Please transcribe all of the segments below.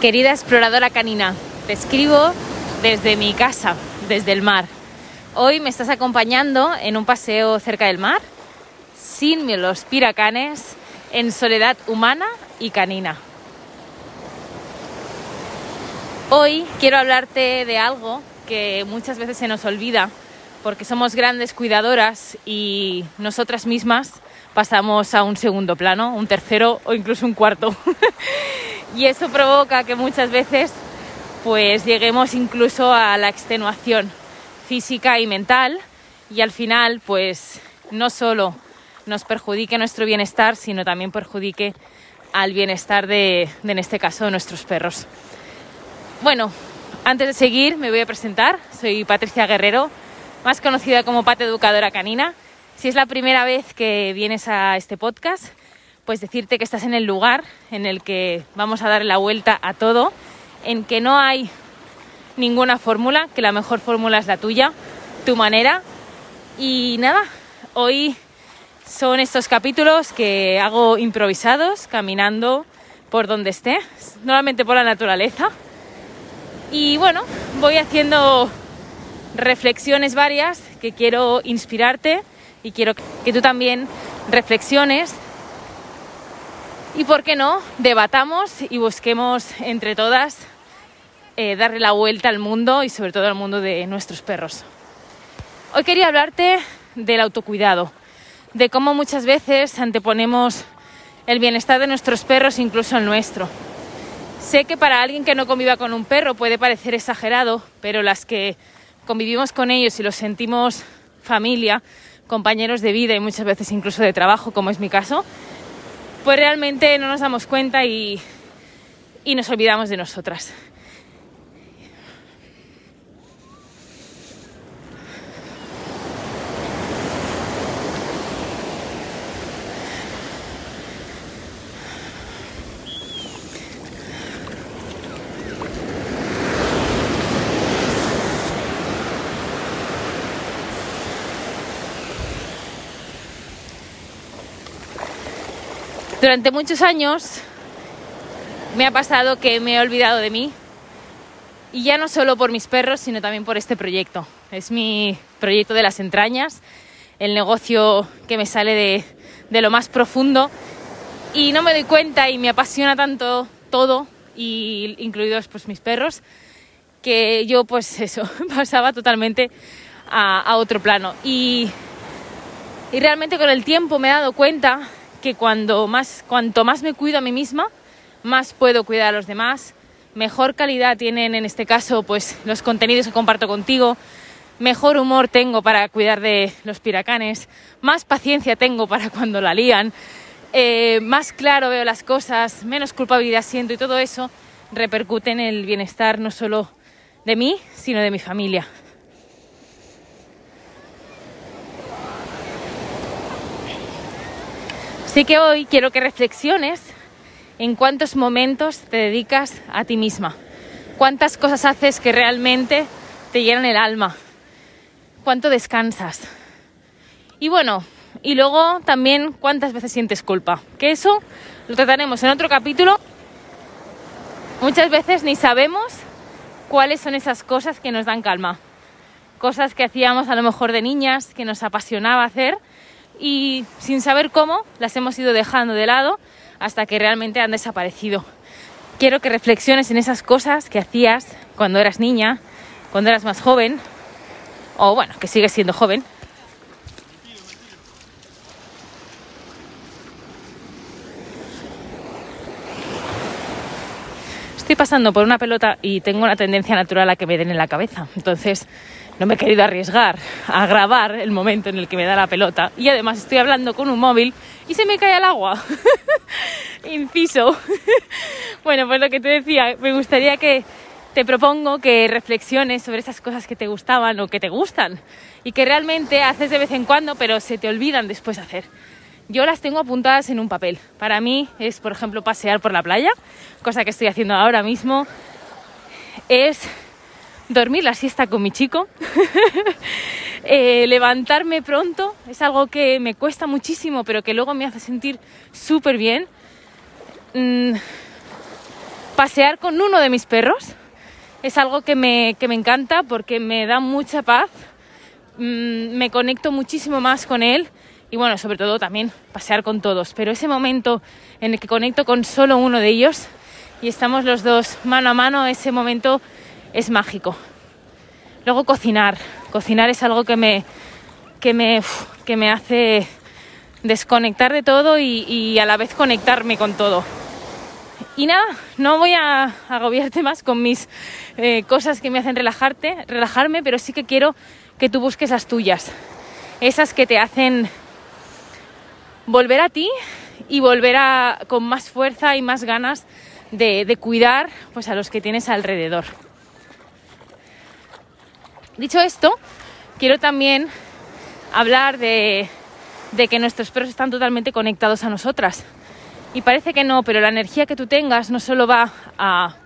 Querida exploradora canina, te escribo desde mi casa, desde el mar. Hoy me estás acompañando en un paseo cerca del mar, sin los piracanes, en soledad humana y canina. Hoy quiero hablarte de algo que muchas veces se nos olvida porque somos grandes cuidadoras y nosotras mismas pasamos a un segundo plano, un tercero o incluso un cuarto. y eso provoca que muchas veces pues lleguemos incluso a la extenuación física y mental y al final pues no solo nos perjudique nuestro bienestar, sino también perjudique al bienestar de, en este caso, de nuestros perros. Bueno, antes de seguir me voy a presentar. Soy Patricia Guerrero, más conocida como Pate Educadora Canina. Si es la primera vez que vienes a este podcast, pues decirte que estás en el lugar en el que vamos a dar la vuelta a todo, en que no hay ninguna fórmula, que la mejor fórmula es la tuya, tu manera. Y nada, hoy son estos capítulos que hago improvisados, caminando por donde esté, normalmente por la naturaleza y bueno, voy haciendo reflexiones varias que quiero inspirarte y quiero que tú también reflexiones y, ¿por qué no?, debatamos y busquemos entre todas eh, darle la vuelta al mundo y sobre todo al mundo de nuestros perros. Hoy quería hablarte del autocuidado, de cómo muchas veces anteponemos el bienestar de nuestros perros incluso el nuestro. Sé que para alguien que no conviva con un perro puede parecer exagerado, pero las que convivimos con ellos y los sentimos familia, compañeros de vida y muchas veces incluso de trabajo, como es mi caso, pues realmente no nos damos cuenta y, y nos olvidamos de nosotras. Durante muchos años me ha pasado que me he olvidado de mí y ya no solo por mis perros, sino también por este proyecto. Es mi proyecto de las entrañas, el negocio que me sale de, de lo más profundo y no me doy cuenta y me apasiona tanto todo, y incluidos pues mis perros, que yo pues eso, pasaba totalmente a, otro plano. Y, y realmente con el tiempo me he dado cuenta que cuando más, cuanto más me cuido a mí misma, más puedo cuidar a los demás, mejor calidad tienen en este caso pues los contenidos que comparto contigo, mejor humor tengo para cuidar de los piracanes, más paciencia tengo para cuando la lían, eh, más claro veo las cosas, menos culpabilidad siento y todo eso repercute en el bienestar no solo de mí, sino de mi familia. Así que hoy quiero que reflexiones en cuántos momentos te dedicas a ti misma, cuántas cosas haces que realmente te llenan el alma, cuánto descansas. Y bueno, y luego también cuántas veces sientes culpa, que eso lo trataremos en otro capítulo. Muchas veces ni sabemos cuáles son esas cosas que nos dan calma, cosas que hacíamos a lo mejor de niñas, que nos apasionaba hacer y sin saber cómo las hemos ido dejando de lado hasta que realmente han desaparecido. Quiero que reflexiones en esas cosas que hacías cuando eras niña, cuando eras más joven, o bueno, que sigues siendo joven. Estoy pasando por una pelota y tengo una tendencia natural a que me den en la cabeza. Entonces, no me he querido arriesgar a grabar el momento en el que me da la pelota y además estoy hablando con un móvil y se me cae al agua. Inciso. bueno, pues lo que te decía, me gustaría que te propongo que reflexiones sobre esas cosas que te gustaban o que te gustan y que realmente haces de vez en cuando pero se te olvidan después de hacer. Yo las tengo apuntadas en un papel. Para mí es, por ejemplo, pasear por la playa, cosa que estoy haciendo ahora mismo. Es dormir la siesta con mi chico, eh, levantarme pronto, es algo que me cuesta muchísimo, pero que luego me hace sentir súper bien. Mm, pasear con uno de mis perros. Es algo que me, que me encanta porque me da mucha paz, mm, me conecto muchísimo más con él y bueno, sobre todo también pasear con todos. Pero ese momento en el que conecto con solo uno de ellos y estamos los dos mano a mano, ese momento es mágico. Luego cocinar. Cocinar es algo que me, que me, que me hace desconectar de todo y, a la vez conectarme con todo. Y nada, no voy a agobiarte más con mis eh, cosas que me hacen relajarte, relajarme, pero sí que quiero que tú busques las tuyas. Esas que te hacen volver a ti y volver a, con más fuerza y más ganas de, de cuidar pues, a los que tienes alrededor. Dicho esto, quiero también hablar de, que nuestros perros están totalmente conectados a nosotras. Y parece que no, pero la energía que tú tengas no solo va a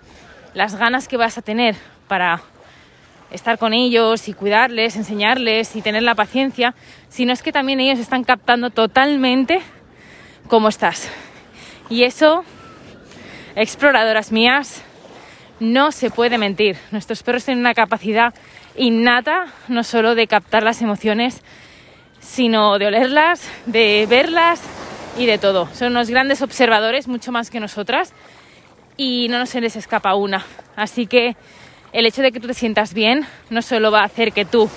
las ganas que vas a tener para estar con ellos y cuidarles, enseñarles y tener la paciencia, sino es que también ellos están captando totalmente cómo estás. Y eso, exploradoras mías, no se puede mentir. Nuestros perros tienen una capacidad innata, no solo de captar las emociones, sino de olerlas, de verlas y de todo. Son unos grandes observadores, mucho más que nosotras, y no se les escapa una. Así que el hecho de que tú te sientas bien no solo va a hacer que tú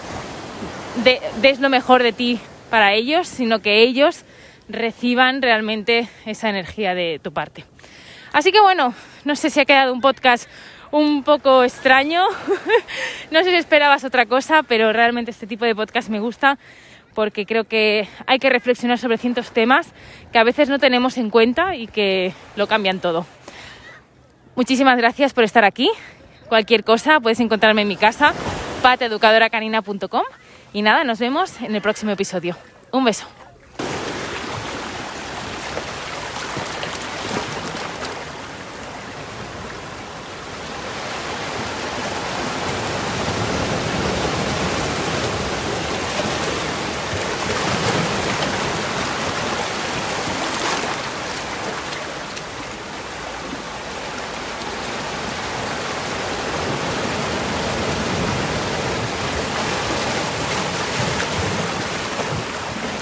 des lo mejor de ti para ellos, sino que ellos reciban realmente esa energía de tu parte. Así que bueno, no sé si ha quedado un podcast un poco extraño. no sé si esperabas otra cosa, pero realmente este tipo de podcast me gusta porque creo que hay que reflexionar sobre ciertos temas que a veces no tenemos en cuenta y que lo cambian todo. Muchísimas gracias por estar aquí. Cualquier cosa puedes encontrarme en mi casa, pateeducadoracanina.com. Y nada, nos vemos en el próximo episodio. Un beso.